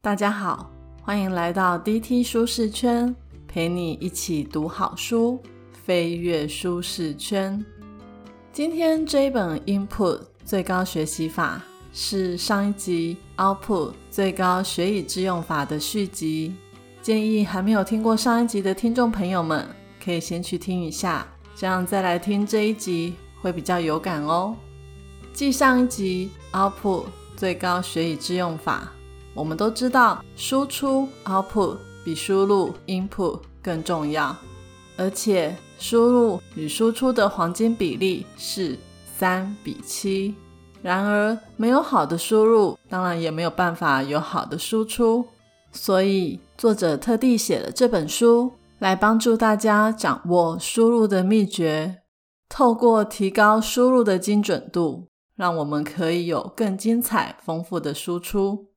大家好，欢迎来到 DT 舒适圈，陪你一起读好书，飞跃舒适圈。今天这一本 Input 最高学习法是上一集 Output 最高学以致用法的续集，建议还没有听过上一集的听众朋友们，可以先去听一下，这样再来听这一集会比较有感哦。继上一集 Output 最高学以致用法，我们都知道输出 Output 比输入 Input 更重要，而且输入与输出的黄金比例是三比七。然而，没有好的输入，当然也没有办法有好的输出。所以，作者特地写了这本书，来帮助大家掌握输入的秘诀，透过提高输入的精准度。让我们可以有更精彩、丰富的输出。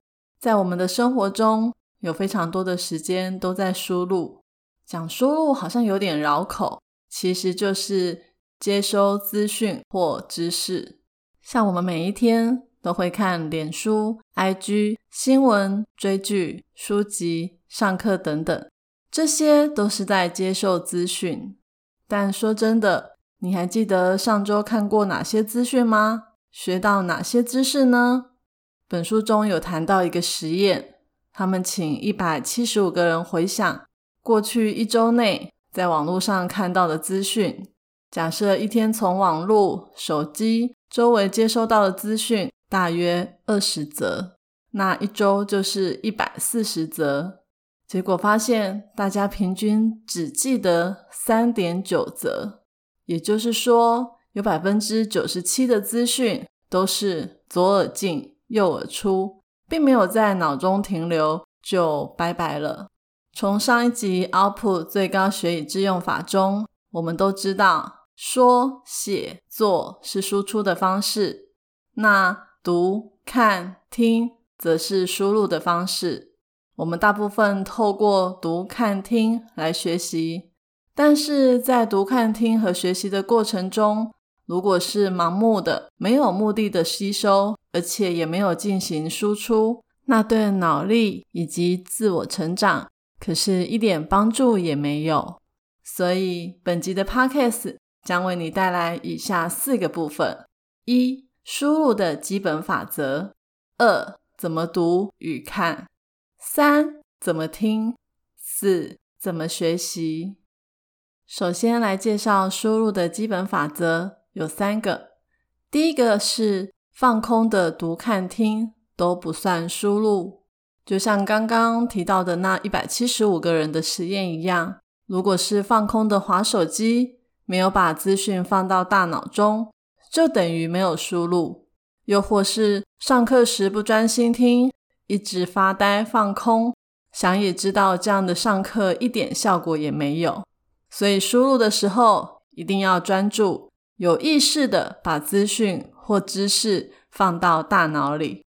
在我们的生活中，有非常多的时间都在输入。讲输入好像有点绕口，其实就是接收资讯或知识。像我们每一天都会看脸书、IG、新闻、追剧、书籍、上课等等，这些都是在接受资讯。但说真的，你还记得上周看过哪些资讯吗？学到哪些知识呢？本书中有谈到一个实验，他们请一百七十五个人回想过去一周内在网络上看到的资讯。假设一天从网络、手机周围接收到的资讯大约二十则，那一周就是一百四十则。结果发现，大家平均只记得三点九则，也就是说。有百分之九十七的资讯都是左耳进右耳出，并没有在脑中停留，就拜拜了。从上一集 Output 最高学以致用法中，我们都知道说、写、做是输出的方式，那读、看、听则是输入的方式。我们大部分透过读、看、听来学习，但是在读、看、听和学习的过程中，如果是盲目的、没有目的的吸收，而且也没有进行输出，那对脑力以及自我成长可是一点帮助也没有。所以，本集的 Podcast 将为你带来以下四个部分：一、输入的基本法则；二、怎么读与看；三、怎么听；四、怎么学习。首先来介绍输入的基本法则。有三个，第一个是放空的读、看、听都不算输入，就像刚刚提到的那一百七十五个人的实验一样。如果是放空的划手机，没有把资讯放到大脑中，就等于没有输入；又或是上课时不专心听，一直发呆放空，想也知道这样的上课一点效果也没有。所以输入的时候一定要专注。有意识的把资讯或知识放到大脑里。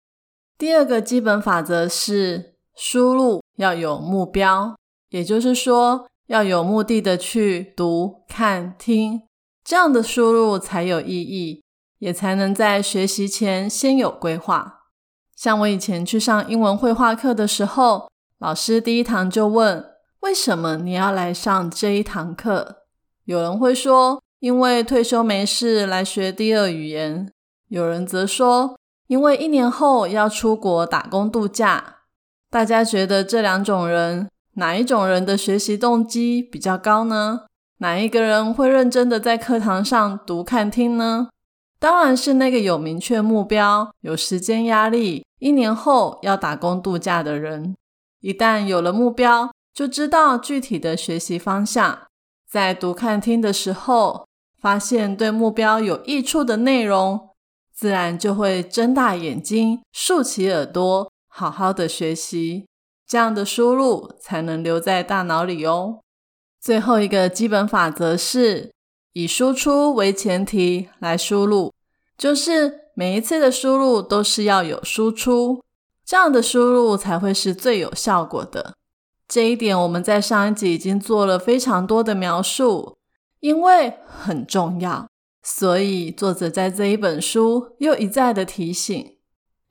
第二个基本法则是输入要有目标，也就是说要有目的的去读、看、听，这样的输入才有意义，也才能在学习前先有规划。像我以前去上英文绘画课的时候，老师第一堂就问：“为什么你要来上这一堂课？”有人会说。因为退休没事来学第二语言，有人则说因为一年后要出国打工度假。大家觉得这两种人哪一种人的学习动机比较高呢？哪一个人会认真的在课堂上读、看、听呢？当然是那个有明确目标、有时间压力、一年后要打工度假的人。一旦有了目标，就知道具体的学习方向，在读、看、听的时候。发现对目标有益处的内容，自然就会睁大眼睛、竖起耳朵，好好的学习。这样的输入才能留在大脑里哦。最后一个基本法则是以输出为前提来输入，就是每一次的输入都是要有输出，这样的输入才会是最有效果的。这一点我们在上一集已经做了非常多的描述。因为很重要，所以作者在这一本书又一再的提醒：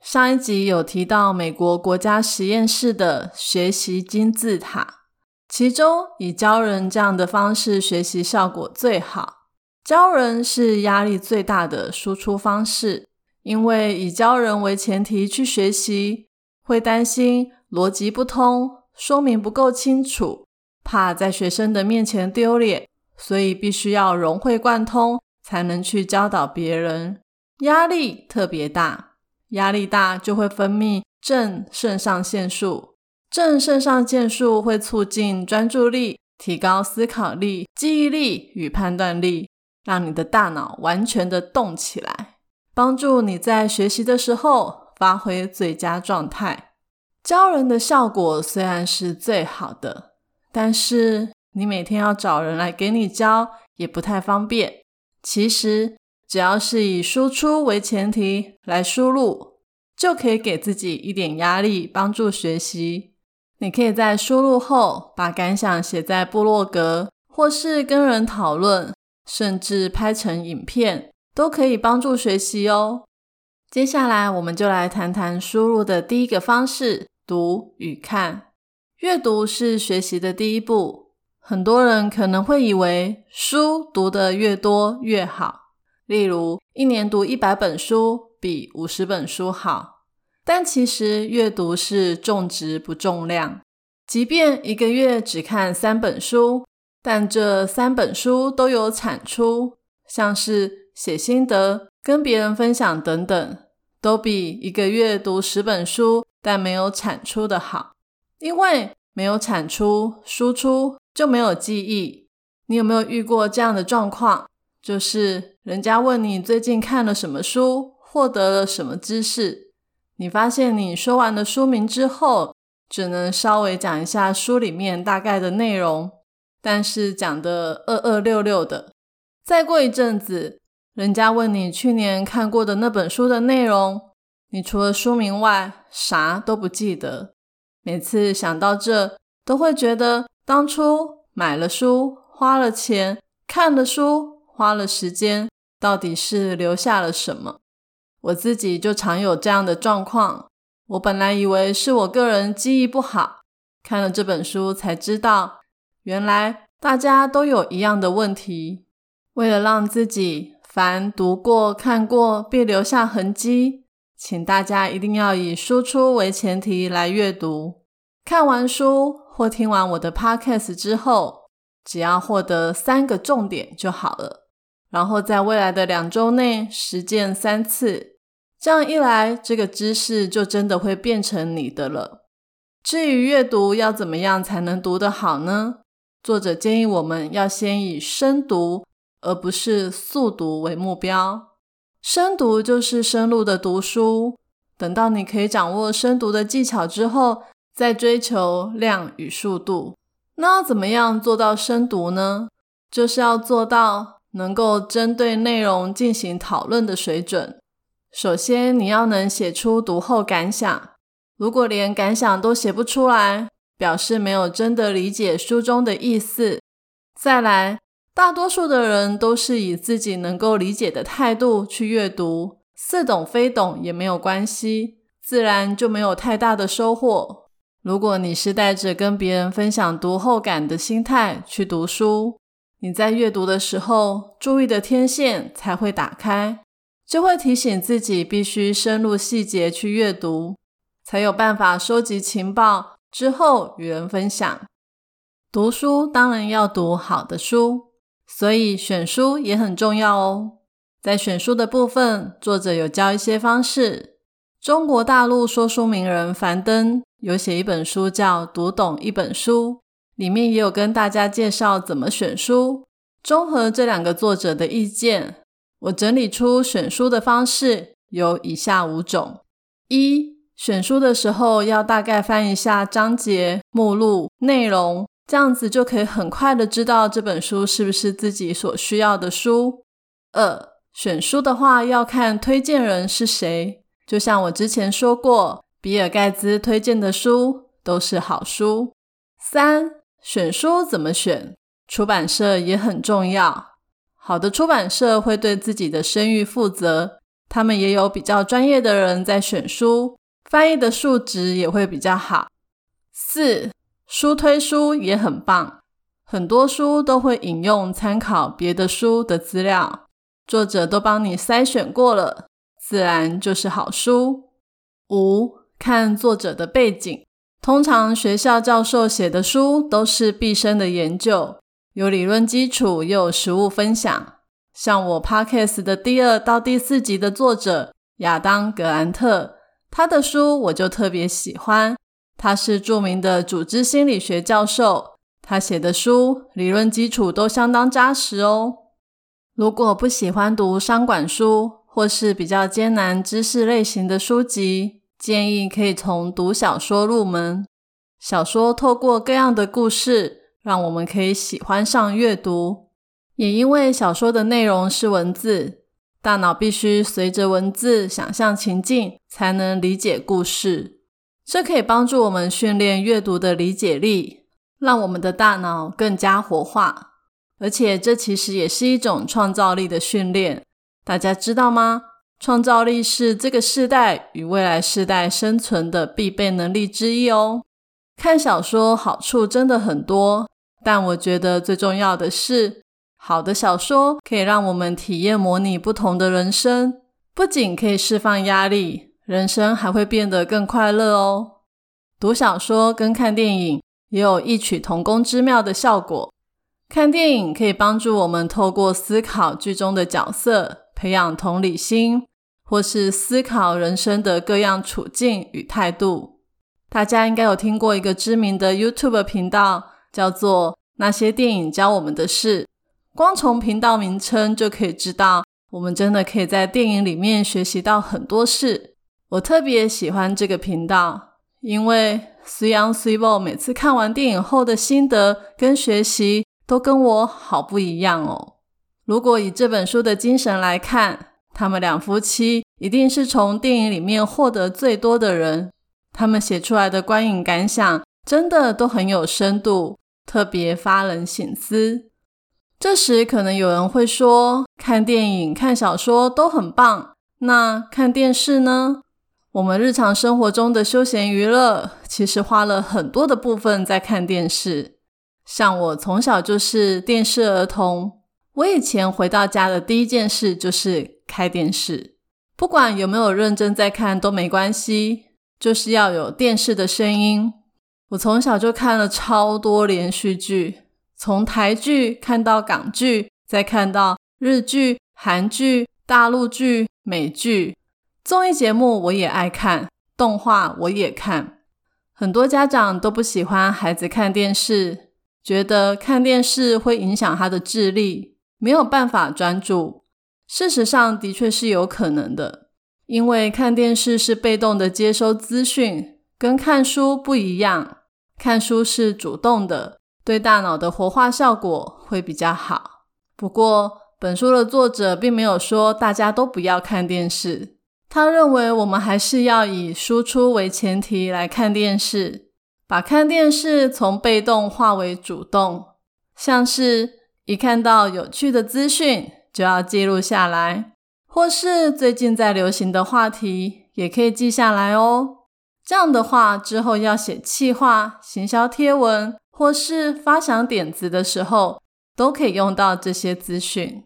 上一集有提到美国国家实验室的学习金字塔，其中以教人这样的方式学习效果最好。教人是压力最大的输出方式，因为以教人为前提去学习，会担心逻辑不通、说明不够清楚，怕在学生的面前丢脸，所以必须要融会贯通，才能去教导别人。压力特别大。压力大就会分泌正肾上腺素，正肾上腺素会促进专注力、提高思考力、记忆力与判断力，让你的大脑完全的动起来，帮助你在学习的时候发挥最佳状态。教人的效果虽然是最好的，但是你每天要找人来给你教也不太方便。其实。只要是以输出为前提来输入，就可以给自己一点压力，帮助学习。你可以在输入后把感想写在部落格，或是跟人讨论，甚至拍成影片，都可以帮助学习哦。接下来，我们就来谈谈输入的第一个方式：读与看。阅读是学习的第一步。很多人可能会以为书读得越多越好。例如，一年读一百本书比五十本书好，但其实阅读是重质不重量。即便一个月只看三本书，但这三本书都有产出，像是写心得、跟别人分享等等，都比一个月读十本书但没有产出的好。因为没有产出，输出就没有记忆。你有没有遇过这样的状况？就是人家问你最近看了什么书，获得了什么知识，你发现你说完了书名之后，只能稍微讲一下书里面大概的内容，但是讲的二二六六的。再过一阵子，人家问你去年看过的那本书的内容，你除了书名外啥都不记得。每次想到这，都会觉得当初买了书，花了钱，看了书。花了时间，到底是留下了什么？我自己就常有这样的状况。我本来以为是我个人记忆不好，看了这本书才知道，原来大家都有一样的问题。为了让自己凡读过、看过必留下痕迹，请大家一定要以输出为前提来阅读。看完书或听完我的 podcast 之后，只要获得三个重点就好了。然后在未来的两周内实践三次，这样一来，这个知识就真的会变成你的了。至于阅读要怎么样才能读得好呢？作者建议我们要先以深读而不是速读为目标。深读就是深入的读书，等到你可以掌握深读的技巧之后，再追求量与速度。那要怎么样做到深读呢？就是要做到。能够针对内容进行讨论的水准，首先你要能写出读后感想。如果连感想都写不出来，表示没有真的理解书中的意思。再来，大多数的人都是以自己能够理解的态度去阅读，似懂非懂也没有关系，自然就没有太大的收获。如果你是带着跟别人分享读后感的心态去读书，你在阅读的时候，注意的天线才会打开，就会提醒自己必须深入细节去阅读，才有办法收集情报之后与人分享。读书当然要读好的书，所以选书也很重要哦。在选书的部分，作者有教一些方式。中国大陆说书名人樊登有写一本书叫《读懂一本书》。里面也有跟大家介绍怎么选书，综合这两个作者的意见，我整理出选书的方式有以下五种：一、选书的时候要大概翻一下章节、目录、内容，这样子就可以很快的知道这本书是不是自己所需要的书；二、选书的话要看推荐人是谁，就像我之前说过，比尔盖茨推荐的书都是好书；三。选书怎么选？出版社也很重要。好的出版社会对自己的声誉负责，他们也有比较专业的人在选书，翻译的数值也会比较好。四书推书也很棒，很多书都会引用参考别的书的资料，作者都帮你筛选过了，自然就是好书。五看作者的背景，通常学校教授写的书都是毕生的研究，有理论基础，又有实物分享。像我 podcast 的第二到第四集的作者亚当·格兰特，他的书我就特别喜欢。他是著名的组织心理学教授，他写的书理论基础都相当扎实哦。如果不喜欢读商管书或是比较艰难知识类型的书籍，建议可以从读小说入门。小说透过各样的故事，让我们可以喜欢上阅读。也因为小说的内容是文字，大脑必须随着文字想象情境，才能理解故事。这可以帮助我们训练阅读的理解力，让我们的大脑更加活化。而且，这其实也是一种创造力的训练。大家知道吗？创造力是这个世代与未来世代生存的必备能力之一哦。看小说好处真的很多，但我觉得最重要的是。好的小说可以让我们体验模拟不同的人生，不仅可以释放压力，人生还会变得更快乐哦。读小说跟看电影也有异曲同工之妙的效果。看电影可以帮助我们透过思考剧中的角色，培养同理心，或是思考人生的各样处境与态度。大家应该有听过一个知名的 YouTube 频道，叫做《那些电影教我们的事》。光从频道名称就可以知道，我们真的可以在电影里面学习到很多事。我特别喜欢这个频道，因为 s u y a n s u y b o 每次看完电影后的心得跟学习都跟我好不一样哦。如果以这本书的精神来看，他们两夫妻一定是从电影里面获得最多的人。他们写出来的观影感想真的都很有深度，特别发人省思。这时，可能有人会说，看电影、看小说都很棒，那看电视呢？我们日常生活中的休闲娱乐，其实花了很多的部分在看电视。像我从小就是电视儿童，我以前回到家的第一件事就是开电视，不管有没有认真在看都没关系，就是要有电视的声音。我从小就看了超多连续剧。从台剧看到港剧，再看到日剧、韩剧、大陆剧、美剧、综艺节目，我也爱看，动画我也看。很多家长都不喜欢孩子看电视，觉得看电视会影响他的智力，没有办法专注。事实上，的确是有可能的，因为看电视是被动的接收资讯，跟看书不一样，看书是主动的。对大脑的活化效果会比较好。不过，本书的作者并没有说大家都不要看电视。他认为我们还是要以输出为前提来看电视，把看电视从被动化为主动。像是一看到有趣的资讯就要记录下来，或是最近在流行的话题也可以记下来哦。这样的话，之后要写企划、行销贴文。或是发想点子的时候，都可以用到这些资讯。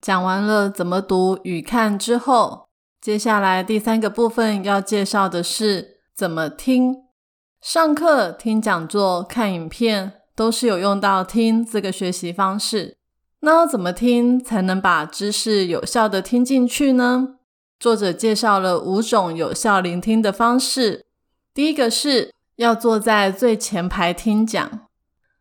讲完了怎么读与看之后，接下来第三个部分要介绍的是怎么听。上课、听讲座、看影片，都是有用到听这个学习方式。那要怎么听才能把知识有效的听进去呢？作者介绍了五种有效聆听的方式。第一个是。要坐在最前排听讲。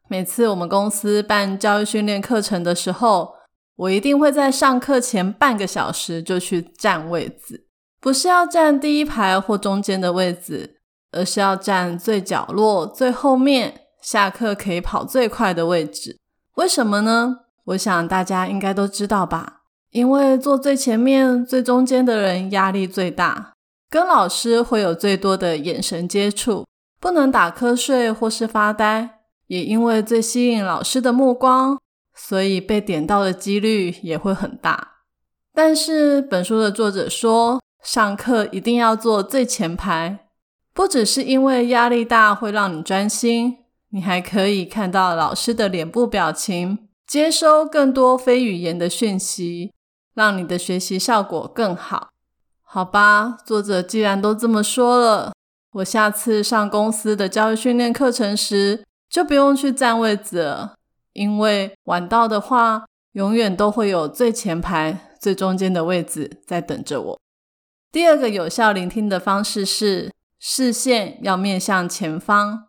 每次我们公司办教育训练课程的时候，我一定会在上课前半个小时就去占位子，不是要占第一排或中间的位子，而是要占最角落、最后面，下课可以跑最快的位置。为什么呢？我想大家应该都知道吧？因为坐最前面、最中间的人压力最大，跟老师会有最多的眼神接触。不能打瞌睡或是发呆，也因为最吸引老师的目光，所以被点到的几率也会很大。但是本书的作者说，上课一定要坐最前排，不只是因为压力大会让你专心，你还可以看到老师的脸部表情，接收更多非语言的讯息，让你的学习效果更好。好吧，作者既然都这么说了，我下次上公司的教育训练课程时，就不用去占位子了。因为晚到的话，永远都会有最前排、最中间的位置在等着我。第二个有效聆听的方式是视线要面向前方，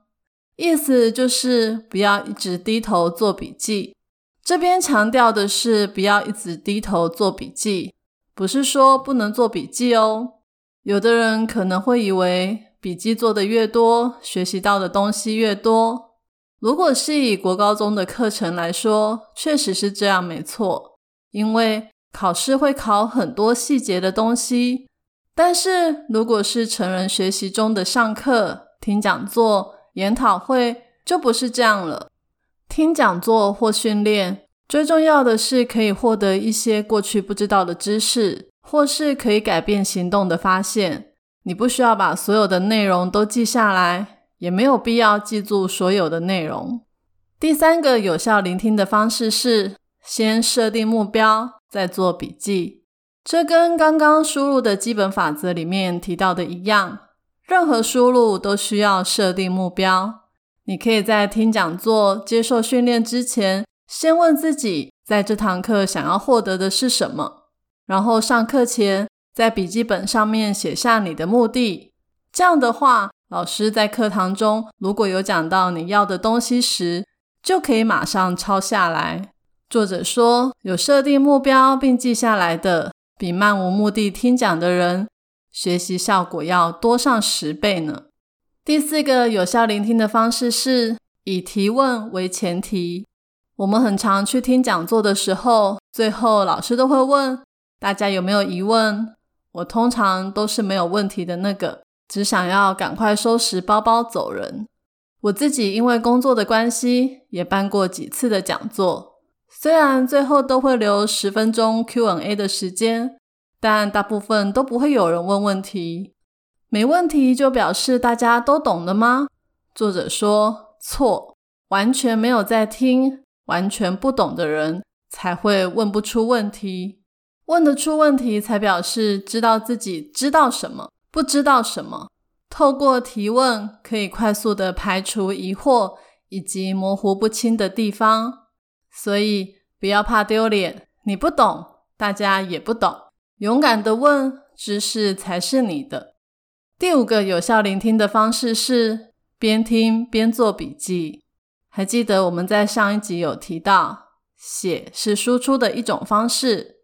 意思就是不要一直低头做笔记。这边强调的是不要一直低头做笔记，不是说不能做笔记哦。有的人可能会以为笔记做的越多，学习到的东西越多。如果是以国高中的课程来说，确实是这样，没错。因为考试会考很多细节的东西，但是如果是成人学习中的上课、听讲座、研讨会，就不是这样了。听讲座或训练，最重要的是可以获得一些过去不知道的知识，或是可以改变行动的发现。你不需要把所有的内容都记下来。也没有必要记住所有的内容。第三个有效聆听的方式是先设定目标，再做笔记。这跟刚刚输入的基本法则里面提到的一样，任何输入都需要设定目标。你可以在听讲座、接受训练之前，先问自己在这堂课想要获得的是什么，然后上课前在笔记本上面写下你的目的。这样的话。老师在课堂中如果有讲到你要的东西时，就可以马上抄下来。作者说，有设定目标并记下来的，比漫无目的听讲的人学习效果要多上十倍呢。第四个有效聆听的方式是以提问为前提。我们很常去听讲座的时候，最后老师都会问大家有没有疑问。我通常都是没有问题的那个。只想要赶快收拾包包走人。我自己因为工作的关系，也办过几次的讲座。虽然最后都会留十分钟 Q&A 的时间，但大部分都不会有人问问题。没问题就表示大家都懂了吗？作者说错，完全没有在听，完全不懂的人才会问不出问题。问得出问题，才表示知道自己知道什么。不知道什么，透过提问可以快速的排除疑惑以及模糊不清的地方，所以不要怕丢脸。你不懂，大家也不懂，勇敢的问，知识才是你的。第五个有效聆听的方式是边听边做笔记。还记得我们在上一集有提到，写是输出的一种方式。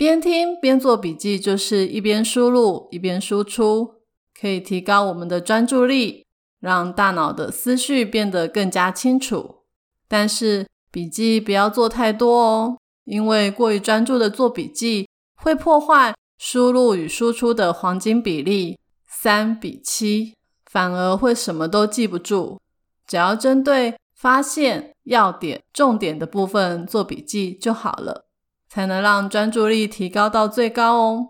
边听边做笔记，就是一边输入一边输出，可以提高我们的专注力，让大脑的思绪变得更加清楚。但是笔记不要做太多哦，因为过于专注的做笔记会破坏输入与输出的黄金比例三比七，反而会什么都记不住。只要针对发现要点、重点的部分做笔记就好了。才能让专注力提高到最高哦。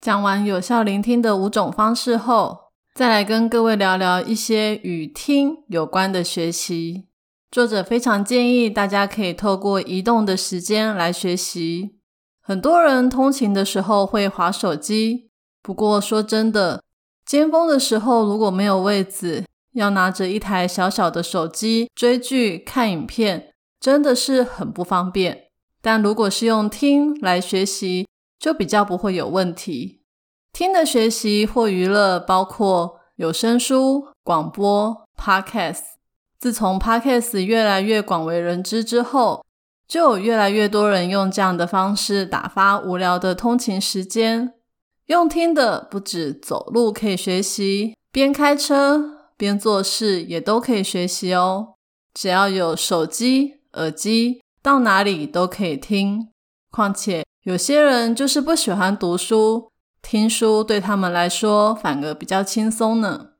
讲完有效聆听的五种方式后，再来跟各位聊聊一些与听有关的学习。作者非常建议大家可以透过移动的时间来学习。很多人通勤的时候会划手机，不过说真的，尖峰的时候如果没有位子，要拿着一台小小的手机追剧、看影片，真的是很不方便。但如果是用听来学习，就比较不会有问题。听的学习或娱乐包括有声书、广播、Podcast。自从 Podcast 越来越广为人知之后，就有越来越多人用这样的方式打发无聊的通勤时间。用听的不止走路可以学习，边开车边做事也都可以学习哦。只要有手机、耳机。到哪里都可以听，况且有些人就是不喜欢读书，听书对他们来说反而比较轻松呢。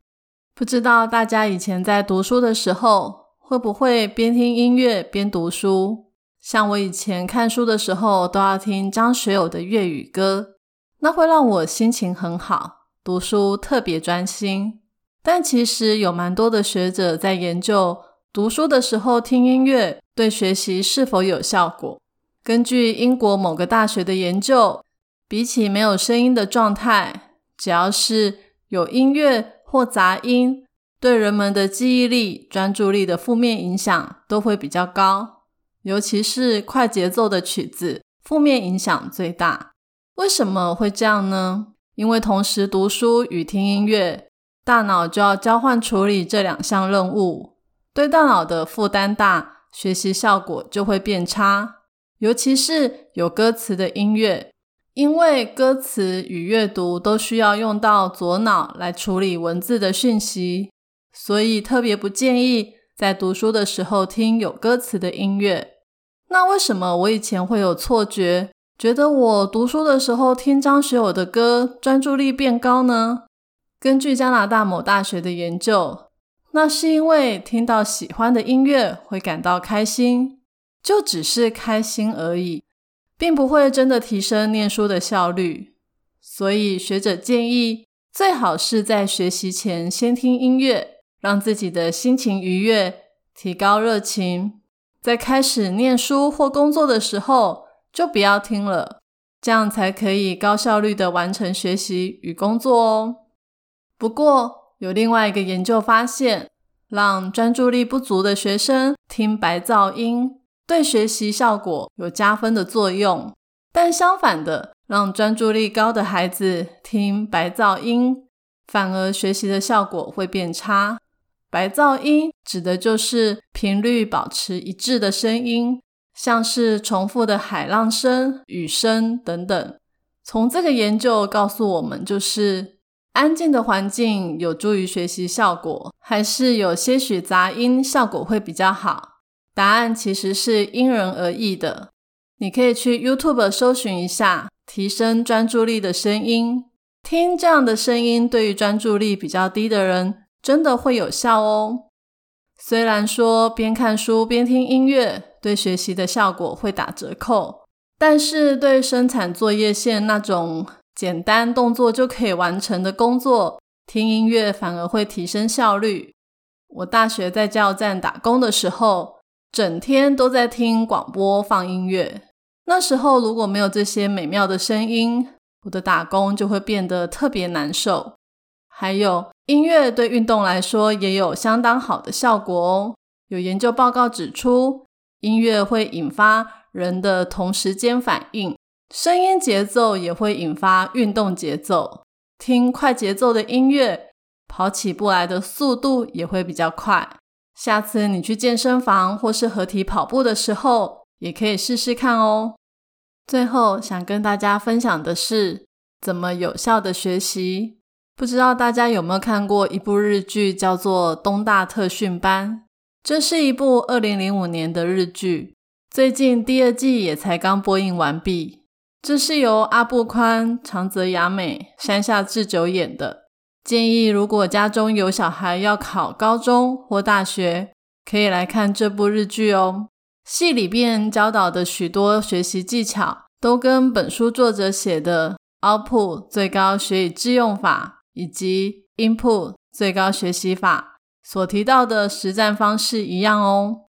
不知道大家以前在读书的时候，会不会边听音乐边读书？像我以前看书的时候，都要听张学友的粤语歌，那会让我心情很好，读书特别专心。但其实有蛮多的学者在研究，读书的时候听音乐对学习是否有效果。根据英国某个大学的研究，比起没有声音的状态，只要是有音乐或杂音，对人们的记忆力、专注力的负面影响都会比较高。尤其是快节奏的曲子，负面影响最大。为什么会这样呢？因为同时读书与听音乐，大脑就要交换处理这两项任务，对大脑的负担大，学习效果就会变差。尤其是有歌词的音乐，因为歌词与阅读都需要用到左脑来处理文字的讯息，所以特别不建议在读书的时候听有歌词的音乐。那为什么我以前会有错觉，觉得我读书的时候听张学友的歌，专注力变高呢？根据加拿大某大学的研究，那是因为听到喜欢的音乐会感到开心，就只是开心而已，并不会真的提升念书的效率。所以学者建议，最好是在学习前先听音乐，让自己的心情愉悦，提高热情。在开始念书或工作的时候，就不要听了，这样才可以高效率的完成学习与工作哦。不过，有另外一个研究发现，让专注力不足的学生听白噪音，对学习效果有加分的作用；但相反的，让专注力高的孩子听白噪音，反而学习的效果会变差。白噪音指的就是频率保持一致的声音，像是重复的海浪声、雨声等等。从这个研究告诉我们，就是安静的环境有助于学习效果，还是有些许杂音效果会比较好？答案其实是因人而异的。你可以去 YouTube 搜寻一下提升专注力的声音，听这样的声音，对于专注力比较低的人。真的会有效哦。虽然说边看书边听音乐对学习的效果会打折扣，但是对生产作业线那种简单动作就可以完成的工作，听音乐反而会提升效率。我大学在加油站打工的时候，整天都在听广播放音乐。那时候如果没有这些美妙的声音，我的打工就会变得特别难受。还有音乐对运动来说也有相当好的效果哦。有研究报告指出，音乐会引发人的同时间反应，声音节奏也会引发运动节奏。听快节奏的音乐，跑起步来的速度也会比较快。下次你去健身房或是合体跑步的时候，也可以试试看哦。最后想跟大家分享的是，怎么有效的学习。不知道大家有没有看过一部日剧，叫做《东大特训班》。这是一部二零零五年的日剧，最近第二季也才刚播映完毕。这是由阿部宽、长泽雅美、山下智久演的。建议如果家中有小孩要考高中或大学，可以来看这部日剧哦。戏里边教导的许多学习技巧，都跟本书作者写的 Output 最高学以致用法。以及 Input 最高学习法所提到的实战方式一样哦。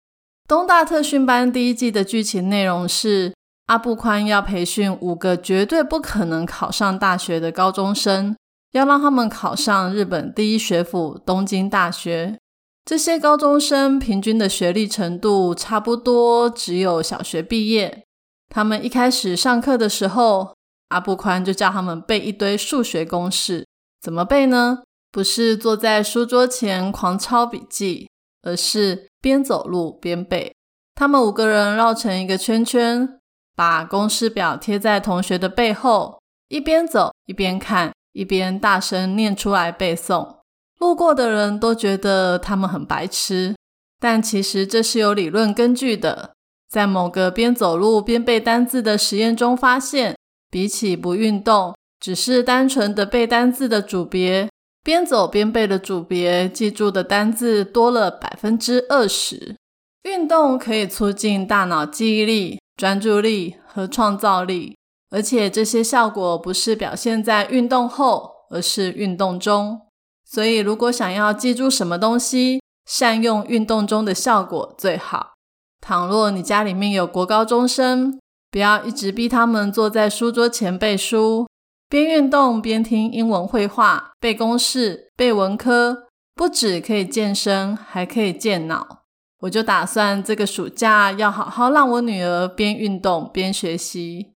东大特训班第一季的剧情内容是阿布宽要培训五个绝对不可能考上大学的高中生，要让他们考上日本第一学府东京大学。这些高中生平均的学历程度差不多只有小学毕业。他们一开始上课的时候，阿布宽就叫他们背一堆数学公式。怎么背呢？不是坐在书桌前狂抄笔记，而是边走路边背。他们五个人绕成一个圈圈，把公式表贴在同学的背后，一边走一边看，一边大声念出来背诵。路过的人都觉得他们很白痴，但其实这是有理论根据的。在某个边走路边背单字的实验中发现，比起不运动。只是单纯的背单字的组别，边走边背的组别，记住的单字多了百分之二十。运动可以促进大脑记忆力、专注力和创造力，而且这些效果不是表现在运动后，而是运动中。所以，如果想要记住什么东西，善用运动中的效果最好。倘若你家里面有国高中生，不要一直逼他们坐在书桌前背书，边运动边听英文绘画、背公式、背文科，不止可以健身，还可以健脑。我就打算这个暑假要好好让我女儿边运动边学习，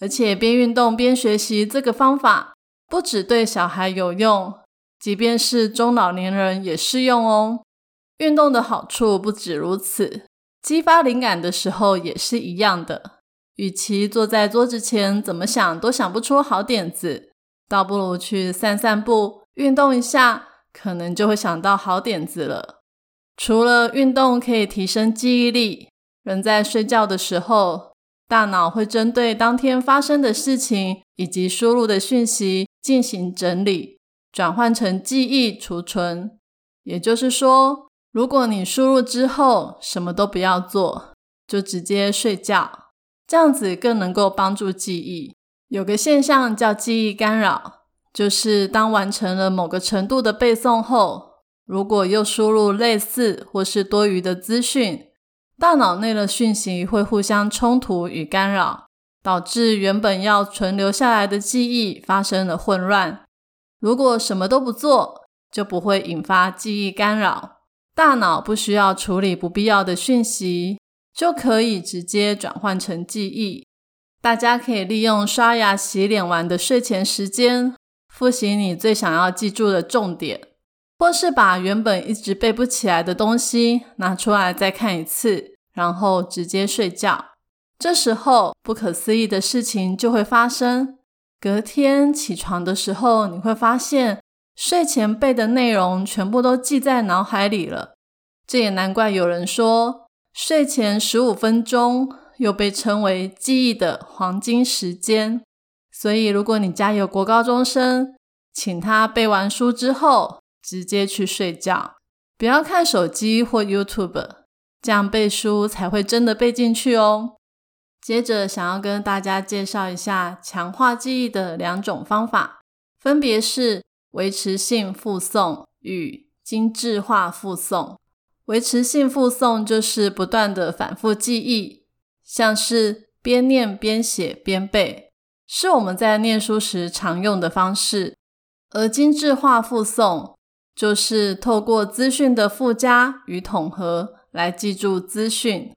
而且边运动边学习这个方法不只对小孩有用，即便是中老年人也适用哦。运动的好处不止如此，激发灵感的时候也是一样的。与其坐在桌子前怎么想都想不出好点子，倒不如去散散步、运动一下，可能就会想到好点子了。除了运动可以提升记忆力，人在睡觉的时候，大脑会针对当天发生的事情以及输入的讯息进行整理，转换成记忆储存。也就是说，如果你输入之后什么都不要做，就直接睡觉，这样子更能够帮助记忆。有个现象叫记忆干扰，就是当完成了某个程度的背诵后。如果又输入类似或是多余的资讯，大脑内的讯息会互相冲突与干扰，导致原本要存留下来的记忆发生了混乱。如果什么都不做，就不会引发记忆干扰，大脑不需要处理不必要的讯息，就可以直接转换成记忆。大家可以利用刷牙、洗脸完的睡前时间，复习你最想要记住的重点。或是把原本一直背不起来的东西拿出来再看一次，然后直接睡觉。这时候不可思议的事情就会发生。隔天起床的时候，你会发现睡前背的内容全部都记在脑海里了。这也难怪有人说，睡前十五分钟又被称为记忆的黄金时间。所以，如果你家有国高中生，请他背完书之后。直接去睡觉，不要看手机或 YouTube，这样背书才会真的背进去哦。接着，想要跟大家介绍一下强化记忆的两种方法，分别是维持性复诵与精致化复诵。维持性复诵就是不断的反复记忆，像是边念边写边背，是我们在念书时常用的方式。而精致化复诵。就是透过资讯的附加与统合来记住资讯。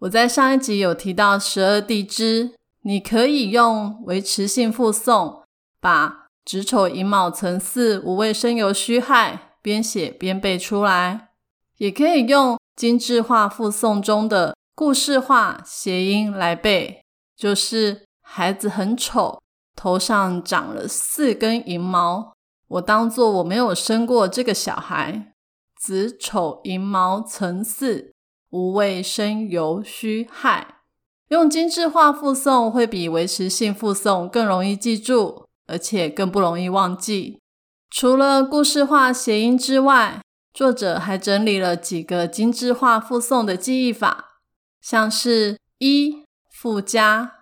我在上一集有提到十二地支，你可以用维持性复诵，把子丑寅卯辰巳午未申酉戌亥边写边背出来，也可以用精致化复诵中的故事化谐音来背，就是孩子很丑，头上长了四根银毛。我当做我没有生过这个小孩。子丑寅卯辰巳午未申酉戌亥，用精致化复诵会比维持性复诵更容易记住，而且更不容易忘记。除了故事化谐音之外，作者还整理了几个精致化复诵的记忆法，像是一附加，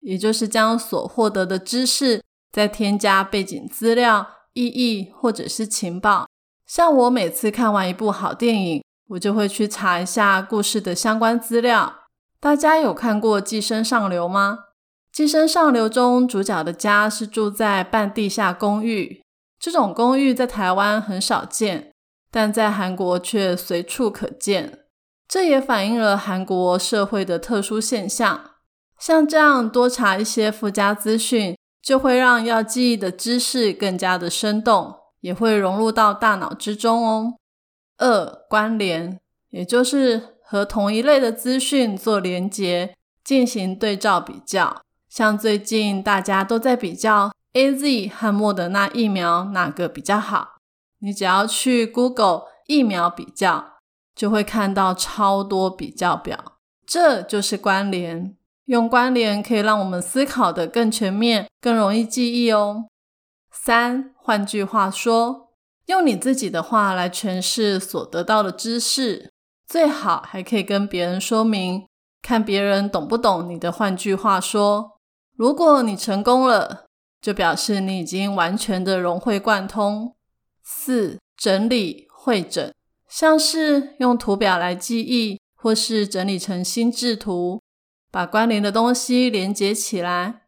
也就是将所获得的知识再添加背景资料。意义或者是情报，像我每次看完一部好电影，我就会去查一下故事的相关资料。大家有看过《寄生上流》吗？《寄生上流》中主角的家是住在半地下公寓，这种公寓在台湾很少见，但在韩国却随处可见。这也反映了韩国社会的特殊现象。像这样多查一些附加资讯。就会让要记忆的知识更加的生动，也会融入到大脑之中哦。二关联，也就是和同一类的资讯做连结，进行对照比较。像最近大家都在比较 A Z 和莫德纳疫苗哪个比较好，你只要去 Google 疫苗比较，就会看到超多比较表，这就是关联。用关联可以让我们思考的更全面、更容易记忆哦。三，换句话说，用你自己的话来诠释所得到的知识。最好还可以跟别人说明，看别人懂不懂你的。换句话说，如果你成功了，就表示你已经完全的融会贯通。四、整理会诊，像是用图表来记忆，或是整理成心智图，把关联的东西连接起来。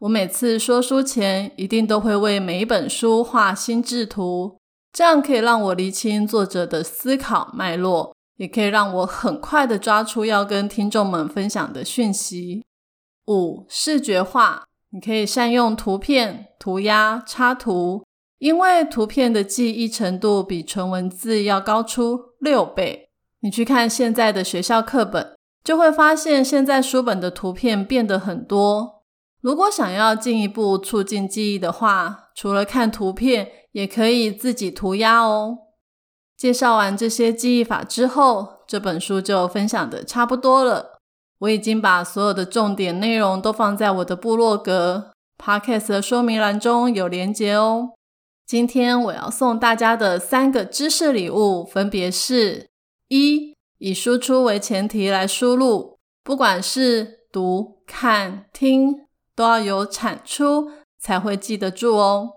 我每次说书前，一定都会为每一本书画心智图，这样可以让我厘清作者的思考脉络，也可以让我很快的抓出要跟听众们分享的讯息。五、视觉化，你可以善用图片、涂鸦、插图，因为图片的记忆程度比纯文字要高出六倍。你去看现在的学校课本，就会发现现在书本的图片变得很多。如果想要进一步促进记忆的话，除了看图片，也可以自己涂鸦哦。介绍完这些记忆法之后，这本书就分享的差不多了。我已经把所有的重点内容都放在我的部落格 Podcast 的说明栏中有连结哦。今天我要送大家的三个知识礼物，分别是：一、以输出为前提来输入，不管是读、看、听。都要有产出才会记得住哦。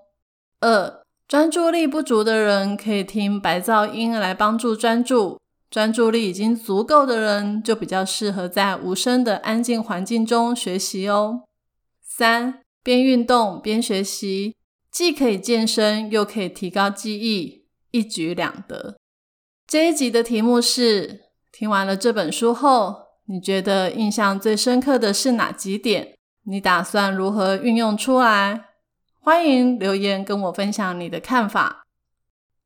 二，专注力不足的人可以听白噪音来帮助专注；专注力已经足够的人就比较适合在无声的安静环境中学习哦。三，边运动边学习，既可以健身又可以提高记忆，一举两得。这一集的题目是：听完了这本书后，你觉得印象最深刻的是哪几点？你打算如何运用出来？欢迎留言跟我分享你的看法。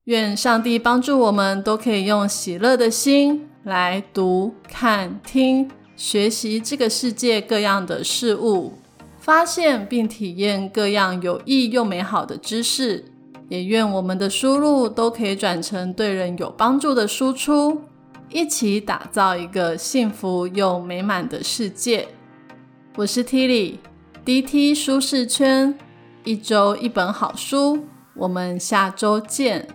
愿上帝帮助我们都可以用喜乐的心来读、看、听、学习这个世界各样的事物，发现并体验各样有益又美好的知识。也愿我们的输入都可以转成对人有帮助的输出，一起打造一个幸福又美满的世界。我是 Tilly，DT 舒适圈，一周一本好书，我们下周见。